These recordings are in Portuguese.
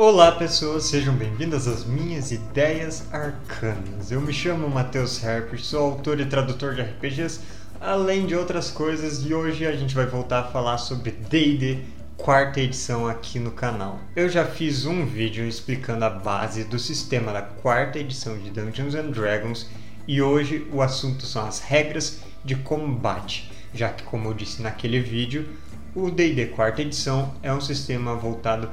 Olá pessoas, sejam bem-vindas às minhas ideias arcanas. Eu me chamo Matheus Harper, sou autor e tradutor de RPGs, além de outras coisas, e hoje a gente vai voltar a falar sobre D&D quarta edição aqui no canal. Eu já fiz um vídeo explicando a base do sistema da quarta edição de Dungeons and Dragons e hoje o assunto são as regras de combate, já que como eu disse naquele vídeo, o D&D quarta edição é um sistema voltado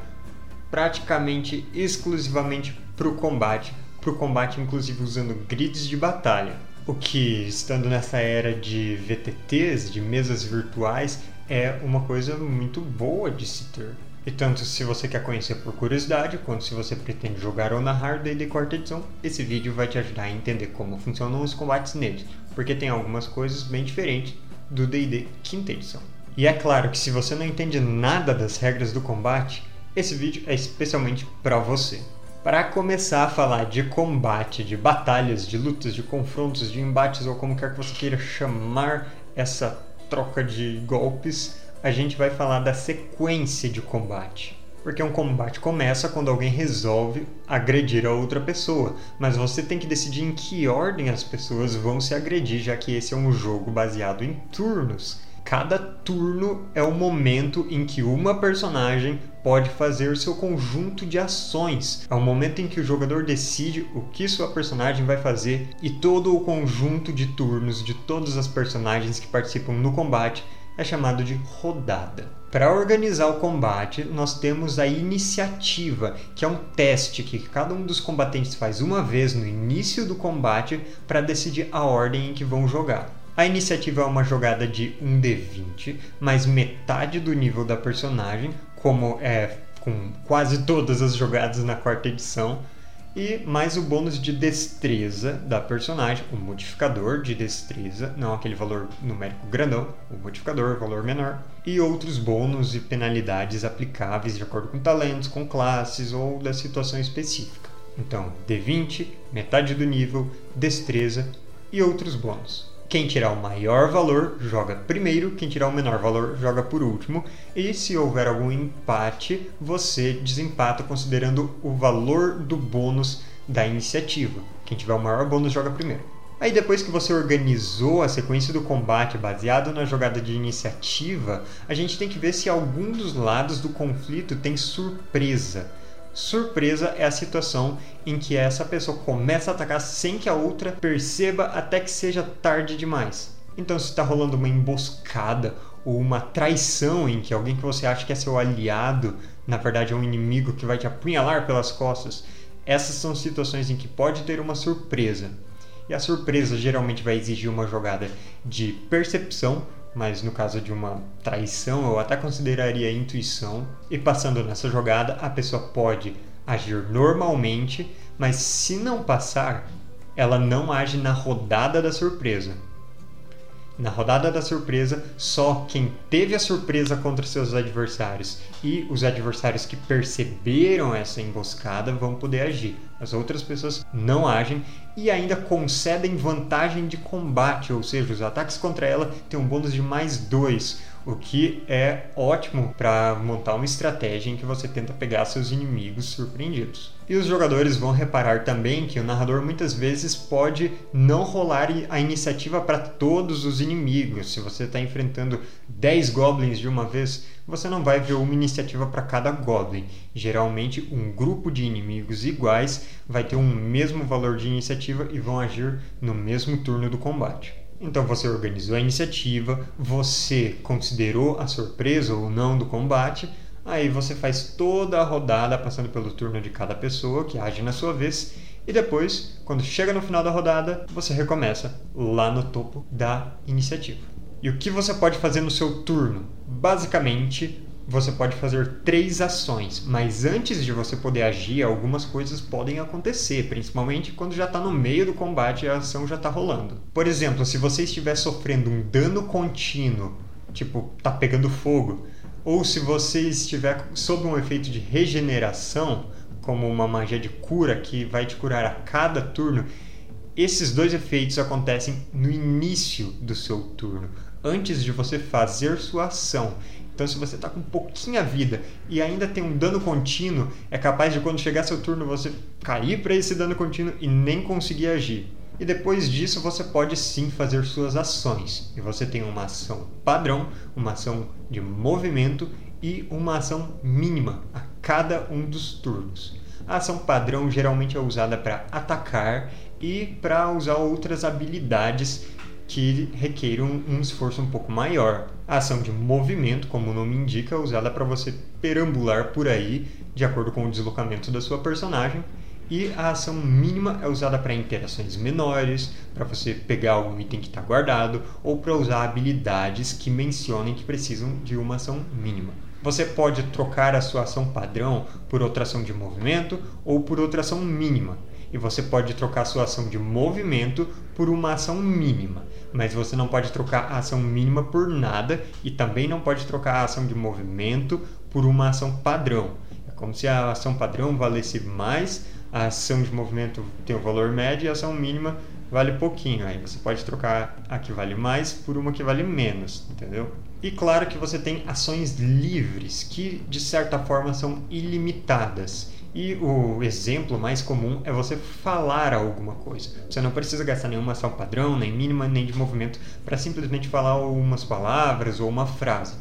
praticamente exclusivamente para o combate, para o combate inclusive usando grids de batalha. O que, estando nessa era de VTTs, de mesas virtuais, é uma coisa muito boa de se ter. E tanto se você quer conhecer por curiosidade, quanto se você pretende jogar ou narrar D&D quarta edição, esse vídeo vai te ajudar a entender como funcionam os combates neles, porque tem algumas coisas bem diferentes do D&D quinta edição. E é claro que se você não entende nada das regras do combate, esse vídeo é especialmente para você. Para começar a falar de combate, de batalhas, de lutas, de confrontos, de embates ou como quer que você queira chamar essa troca de golpes, a gente vai falar da sequência de combate. Porque um combate começa quando alguém resolve agredir a outra pessoa, mas você tem que decidir em que ordem as pessoas vão se agredir, já que esse é um jogo baseado em turnos. Cada turno é o momento em que uma personagem pode fazer o seu conjunto de ações. É o momento em que o jogador decide o que sua personagem vai fazer e todo o conjunto de turnos de todas as personagens que participam no combate é chamado de rodada. Para organizar o combate, nós temos a iniciativa, que é um teste que cada um dos combatentes faz uma vez no início do combate para decidir a ordem em que vão jogar. A iniciativa é uma jogada de 1d20, mais metade do nível da personagem, como é com quase todas as jogadas na quarta edição, e mais o bônus de destreza da personagem, o modificador de destreza, não aquele valor numérico grandão, o modificador, valor menor, e outros bônus e penalidades aplicáveis de acordo com talentos, com classes ou da situação específica. Então, D20, metade do nível, destreza e outros bônus. Quem tirar o maior valor joga primeiro, quem tirar o menor valor joga por último, e se houver algum empate, você desempata considerando o valor do bônus da iniciativa. Quem tiver o maior bônus joga primeiro. Aí depois que você organizou a sequência do combate baseado na jogada de iniciativa, a gente tem que ver se algum dos lados do conflito tem surpresa. Surpresa é a situação em que essa pessoa começa a atacar sem que a outra perceba até que seja tarde demais. Então, se está rolando uma emboscada ou uma traição em que alguém que você acha que é seu aliado, na verdade é um inimigo que vai te apunhalar pelas costas, essas são situações em que pode ter uma surpresa. E a surpresa geralmente vai exigir uma jogada de percepção mas no caso de uma traição eu até consideraria intuição. E passando nessa jogada, a pessoa pode agir normalmente, mas se não passar, ela não age na rodada da surpresa. Na rodada da surpresa, só quem teve a surpresa contra seus adversários e os adversários que perceberam essa emboscada vão poder agir. As outras pessoas não agem e ainda concedem vantagem de combate, ou seja, os ataques contra ela têm um bônus de mais dois, o que é ótimo para montar uma estratégia em que você tenta pegar seus inimigos surpreendidos. E os jogadores vão reparar também que o narrador muitas vezes pode não rolar a iniciativa para todos os inimigos. Se você está enfrentando 10 goblins de uma vez, você não vai ver uma iniciativa para cada goblin. Geralmente, um grupo de inimigos iguais vai ter um mesmo valor de iniciativa e vão agir no mesmo turno do combate. Então você organizou a iniciativa, você considerou a surpresa ou não do combate, aí você faz toda a rodada passando pelo turno de cada pessoa que age na sua vez, e depois, quando chega no final da rodada, você recomeça lá no topo da iniciativa. E o que você pode fazer no seu turno? Basicamente, você pode fazer três ações, mas antes de você poder agir, algumas coisas podem acontecer, principalmente quando já está no meio do combate e a ação já está rolando. Por exemplo, se você estiver sofrendo um dano contínuo, tipo, tá pegando fogo, ou se você estiver sob um efeito de regeneração, como uma magia de cura que vai te curar a cada turno, esses dois efeitos acontecem no início do seu turno, antes de você fazer sua ação. Então, se você está com pouquinha vida e ainda tem um dano contínuo, é capaz de quando chegar seu turno você cair para esse dano contínuo e nem conseguir agir. E depois disso você pode sim fazer suas ações. E você tem uma ação padrão, uma ação de movimento e uma ação mínima a cada um dos turnos. A ação padrão geralmente é usada para atacar e para usar outras habilidades que requeiram um esforço um pouco maior. A ação de movimento, como o nome indica, é usada para você perambular por aí de acordo com o deslocamento da sua personagem. E a ação mínima é usada para interações menores, para você pegar algum item que está guardado, ou para usar habilidades que mencionem que precisam de uma ação mínima. Você pode trocar a sua ação padrão por outra ação de movimento ou por outra ação mínima e você pode trocar sua ação de movimento por uma ação mínima, mas você não pode trocar a ação mínima por nada e também não pode trocar a ação de movimento por uma ação padrão. É como se a ação padrão valesse mais, a ação de movimento tem o valor médio e a ação mínima vale pouquinho. Aí você pode trocar a que vale mais por uma que vale menos, entendeu? E claro que você tem ações livres, que de certa forma são ilimitadas. E o exemplo mais comum é você falar alguma coisa. Você não precisa gastar nenhuma ação padrão, nem mínima, nem de movimento para simplesmente falar algumas palavras ou uma frase.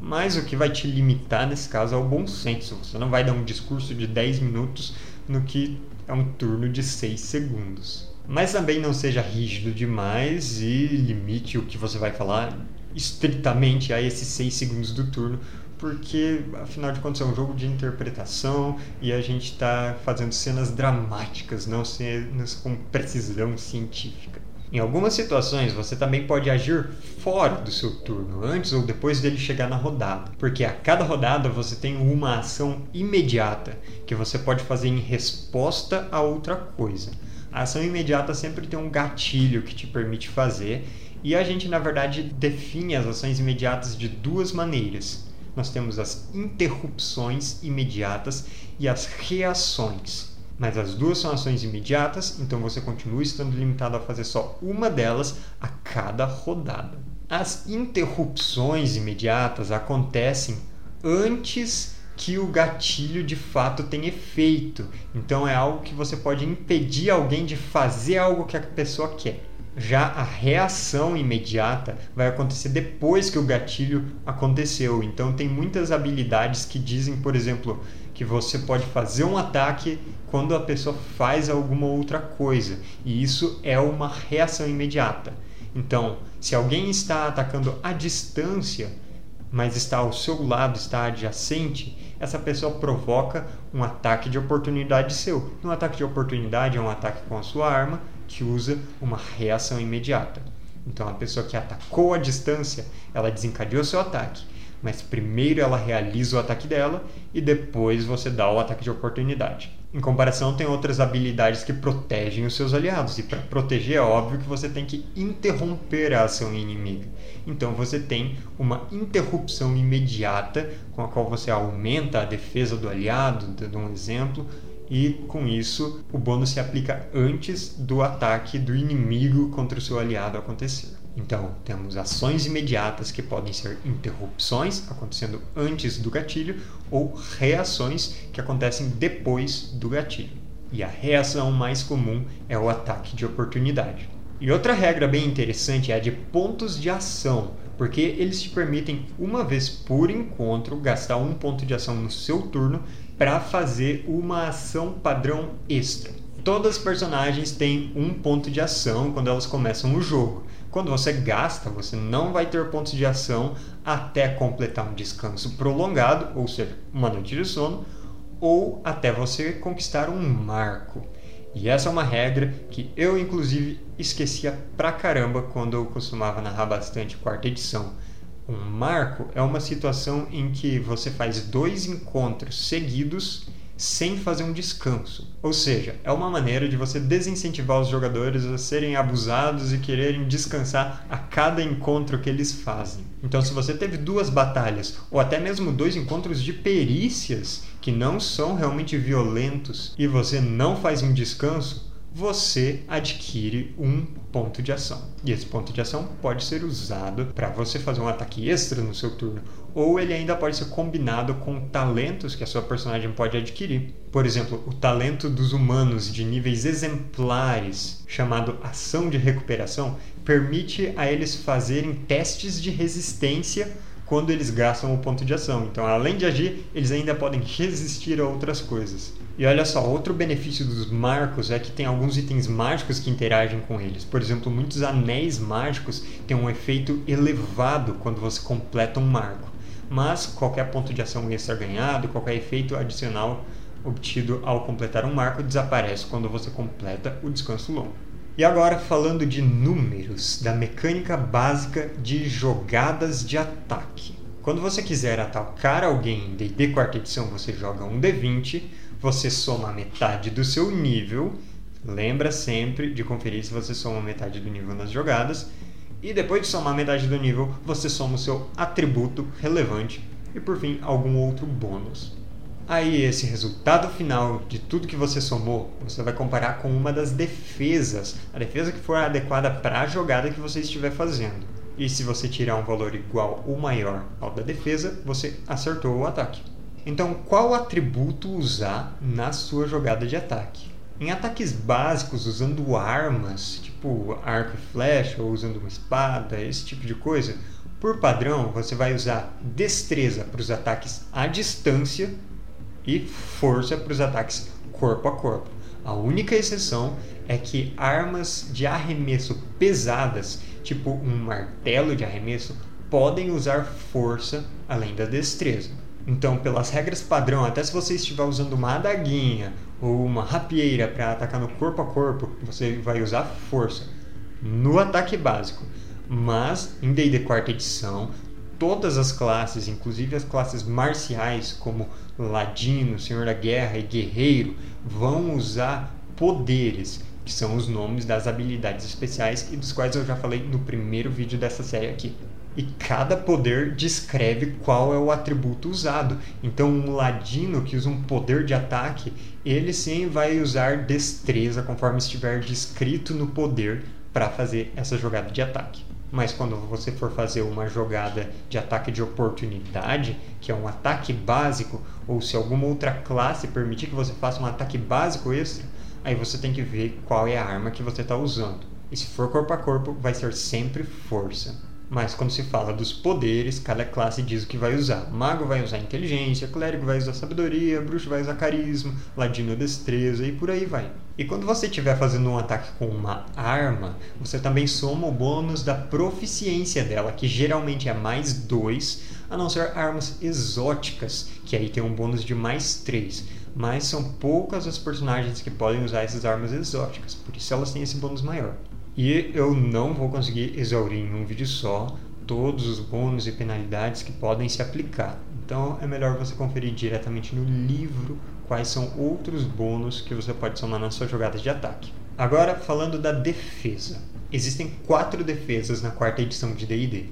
Mas o que vai te limitar nesse caso é o bom senso. Você não vai dar um discurso de 10 minutos no que é um turno de 6 segundos. Mas também não seja rígido demais e limite o que você vai falar estritamente a esses 6 segundos do turno, porque afinal de contas é um jogo de interpretação e a gente está fazendo cenas dramáticas, não cenas com precisão científica. Em algumas situações, você também pode agir fora do seu turno, antes ou depois dele chegar na rodada, porque a cada rodada você tem uma ação imediata que você pode fazer em resposta a outra coisa. A ação imediata sempre tem um gatilho que te permite fazer, e a gente, na verdade, define as ações imediatas de duas maneiras nós temos as interrupções imediatas e as reações. Mas as duas são ações imediatas, então você continua estando limitado a fazer só uma delas a cada rodada. As interrupções imediatas acontecem antes que o gatilho de fato tenha efeito. Então é algo que você pode impedir alguém de fazer algo que a pessoa quer. Já a reação imediata vai acontecer depois que o gatilho aconteceu. Então tem muitas habilidades que dizem, por exemplo, que você pode fazer um ataque quando a pessoa faz alguma outra coisa. E isso é uma reação imediata. Então, se alguém está atacando à distância, mas está ao seu lado, está adjacente, essa pessoa provoca um ataque de oportunidade seu. Um ataque de oportunidade é um ataque com a sua arma que usa uma reação imediata. Então, a pessoa que atacou à distância, ela desencadeou seu ataque, mas primeiro ela realiza o ataque dela e depois você dá o ataque de oportunidade. Em comparação, tem outras habilidades que protegem os seus aliados, e para proteger é óbvio que você tem que interromper a ação inimiga. Então você tem uma interrupção imediata com a qual você aumenta a defesa do aliado, dando um exemplo, e com isso o bônus se aplica antes do ataque do inimigo contra o seu aliado acontecer. Então, temos ações imediatas que podem ser interrupções acontecendo antes do gatilho ou reações que acontecem depois do gatilho. E a reação mais comum é o ataque de oportunidade. E outra regra bem interessante é a de pontos de ação, porque eles te permitem, uma vez por encontro, gastar um ponto de ação no seu turno para fazer uma ação padrão extra. Todas as personagens têm um ponto de ação quando elas começam o jogo. Quando você gasta, você não vai ter pontos de ação até completar um descanso prolongado, ou seja, uma noite de sono, ou até você conquistar um marco. E essa é uma regra que eu, inclusive, esquecia pra caramba quando eu costumava narrar bastante quarta edição. Um marco é uma situação em que você faz dois encontros seguidos sem fazer um descanso. Ou seja, é uma maneira de você desincentivar os jogadores a serem abusados e quererem descansar a cada encontro que eles fazem. Então, se você teve duas batalhas ou até mesmo dois encontros de perícias que não são realmente violentos e você não faz um descanso, você adquire um ponto de ação. E esse ponto de ação pode ser usado para você fazer um ataque extra no seu turno ou ele ainda pode ser combinado com talentos que a sua personagem pode adquirir. Por exemplo, o talento dos humanos de níveis exemplares, chamado Ação de Recuperação, permite a eles fazerem testes de resistência quando eles gastam o ponto de ação. Então, além de agir, eles ainda podem resistir a outras coisas. E olha só, outro benefício dos marcos é que tem alguns itens mágicos que interagem com eles. Por exemplo, muitos anéis mágicos têm um efeito elevado quando você completa um marco. Mas qualquer ponto de ação extra ganhado, qualquer efeito adicional obtido ao completar um marco desaparece quando você completa o descanso longo. E agora falando de números, da mecânica básica de jogadas de ataque. Quando você quiser atacar alguém em D&D quarta edição, você joga um D20 você soma metade do seu nível. Lembra sempre de conferir se você soma metade do nível nas jogadas. E depois de somar metade do nível, você soma o seu atributo relevante e por fim algum outro bônus. Aí esse resultado final de tudo que você somou, você vai comparar com uma das defesas, a defesa que for adequada para a jogada que você estiver fazendo. E se você tirar um valor igual ou maior ao da defesa, você acertou o ataque. Então, qual atributo usar na sua jogada de ataque? Em ataques básicos, usando armas, tipo arco e flecha, ou usando uma espada, esse tipo de coisa, por padrão, você vai usar destreza para os ataques à distância e força para os ataques corpo a corpo. A única exceção é que armas de arremesso pesadas, tipo um martelo de arremesso, podem usar força além da destreza. Então, pelas regras padrão, até se você estiver usando uma adaguinha ou uma rapieira para atacar no corpo a corpo, você vai usar força no ataque básico. Mas em D&D quarta edição, todas as classes, inclusive as classes marciais como ladino, senhor da guerra e guerreiro, vão usar poderes, que são os nomes das habilidades especiais e dos quais eu já falei no primeiro vídeo dessa série aqui e cada poder descreve qual é o atributo usado. Então, um ladino que usa um poder de ataque, ele sim vai usar destreza conforme estiver descrito no poder para fazer essa jogada de ataque. Mas quando você for fazer uma jogada de ataque de oportunidade, que é um ataque básico, ou se alguma outra classe permitir que você faça um ataque básico extra, aí você tem que ver qual é a arma que você está usando. E se for corpo a corpo, vai ser sempre força. Mas quando se fala dos poderes, cada classe diz o que vai usar. Mago vai usar inteligência, clérigo vai usar sabedoria, bruxo vai usar carisma, ladino destreza e por aí vai. E quando você estiver fazendo um ataque com uma arma, você também soma o bônus da proficiência dela, que geralmente é mais 2, a não ser armas exóticas, que aí tem um bônus de mais 3. Mas são poucas as personagens que podem usar essas armas exóticas, por isso elas têm esse bônus maior. E eu não vou conseguir exaurir em um vídeo só todos os bônus e penalidades que podem se aplicar. Então é melhor você conferir diretamente no livro quais são outros bônus que você pode somar nas suas jogadas de ataque. Agora falando da defesa. Existem quatro defesas na quarta edição de D&D.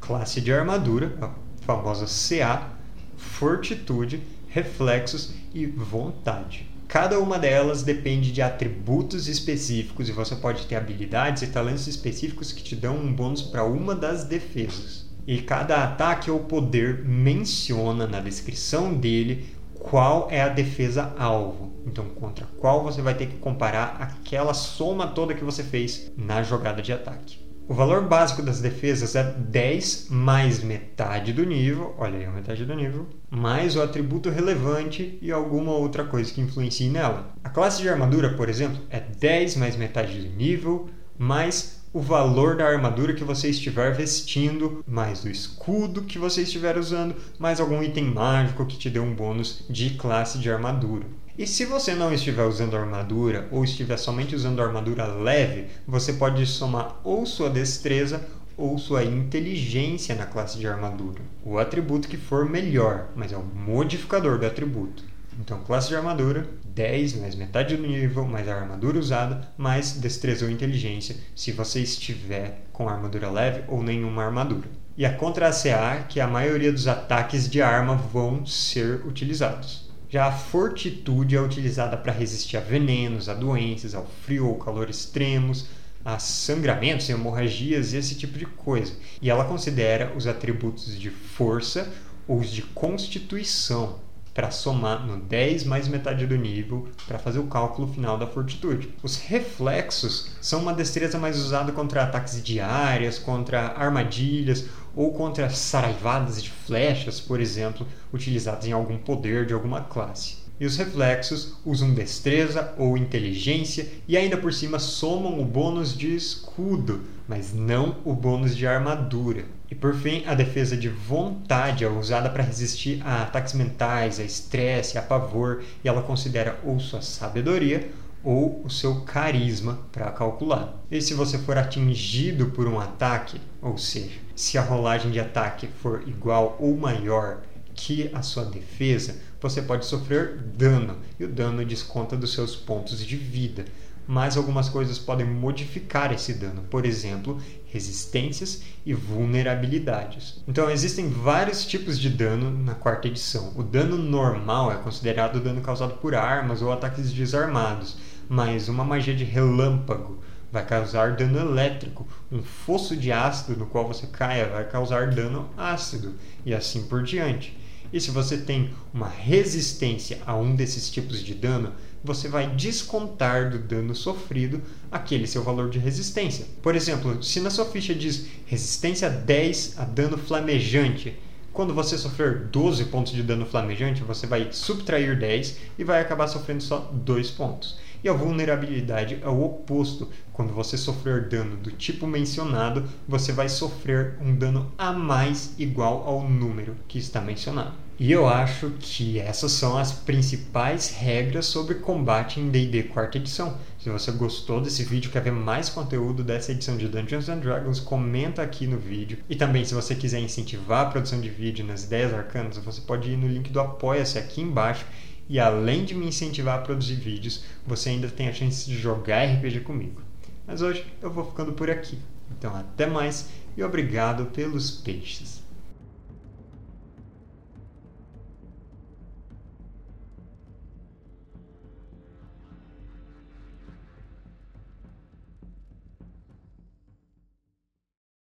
Classe de armadura, a famosa CA, fortitude, reflexos e vontade. Cada uma delas depende de atributos específicos e você pode ter habilidades e talentos específicos que te dão um bônus para uma das defesas. E cada ataque ou poder menciona na descrição dele qual é a defesa alvo. Então, contra qual você vai ter que comparar aquela soma toda que você fez na jogada de ataque. O valor básico das defesas é 10 mais metade do nível, olha aí metade do nível, mais o atributo relevante e alguma outra coisa que influencie nela. A classe de armadura, por exemplo, é 10 mais metade do nível, mais o valor da armadura que você estiver vestindo, mais o escudo que você estiver usando, mais algum item mágico que te dê um bônus de classe de armadura. E se você não estiver usando armadura ou estiver somente usando armadura leve, você pode somar ou sua destreza ou sua inteligência na classe de armadura. O atributo que for melhor, mas é o modificador do atributo. Então, classe de armadura, 10 mais metade do nível, mais a armadura usada, mais destreza ou inteligência, se você estiver com armadura leve ou nenhuma armadura. E a contra ACA, que a maioria dos ataques de arma vão ser utilizados. Já a fortitude é utilizada para resistir a venenos, a doenças, ao frio ou calor extremos, a sangramentos, hemorragias e esse tipo de coisa. E ela considera os atributos de força ou os de constituição para somar no 10 mais metade do nível para fazer o cálculo final da fortitude. Os reflexos são uma destreza mais usada contra ataques diárias, contra armadilhas ou contra saraivadas de flechas, por exemplo, utilizadas em algum poder de alguma classe. E os reflexos usam destreza ou inteligência e ainda por cima somam o bônus de escudo, mas não o bônus de armadura. E por fim, a defesa de vontade é usada para resistir a ataques mentais, a estresse, a pavor, e ela considera ou sua sabedoria ou o seu carisma para calcular. E se você for atingido por um ataque, ou seja, se a rolagem de ataque for igual ou maior que a sua defesa, você pode sofrer dano, e o dano desconta dos seus pontos de vida mas algumas coisas podem modificar esse dano, por exemplo, resistências e vulnerabilidades. Então, existem vários tipos de dano na quarta edição. O dano normal é considerado o dano causado por armas ou ataques desarmados, mas uma magia de relâmpago vai causar dano elétrico, um fosso de ácido no qual você caia vai causar dano ácido, e assim por diante. E se você tem uma resistência a um desses tipos de dano, você vai descontar do dano sofrido aquele seu valor de resistência. Por exemplo, se na sua ficha diz resistência 10 a dano flamejante, quando você sofrer 12 pontos de dano flamejante, você vai subtrair 10 e vai acabar sofrendo só 2 pontos. E a vulnerabilidade é o oposto. Quando você sofrer dano do tipo mencionado, você vai sofrer um dano a mais igual ao número que está mencionado. E eu acho que essas são as principais regras sobre combate em D&D quarta edição. Se você gostou desse vídeo, quer ver mais conteúdo dessa edição de Dungeons and Dragons, comenta aqui no vídeo. E também, se você quiser incentivar a produção de vídeo nas ideias arcanas, você pode ir no link do Apoia-se aqui embaixo. E além de me incentivar a produzir vídeos, você ainda tem a chance de jogar RPG comigo. Mas hoje eu vou ficando por aqui. Então até mais e obrigado pelos peixes.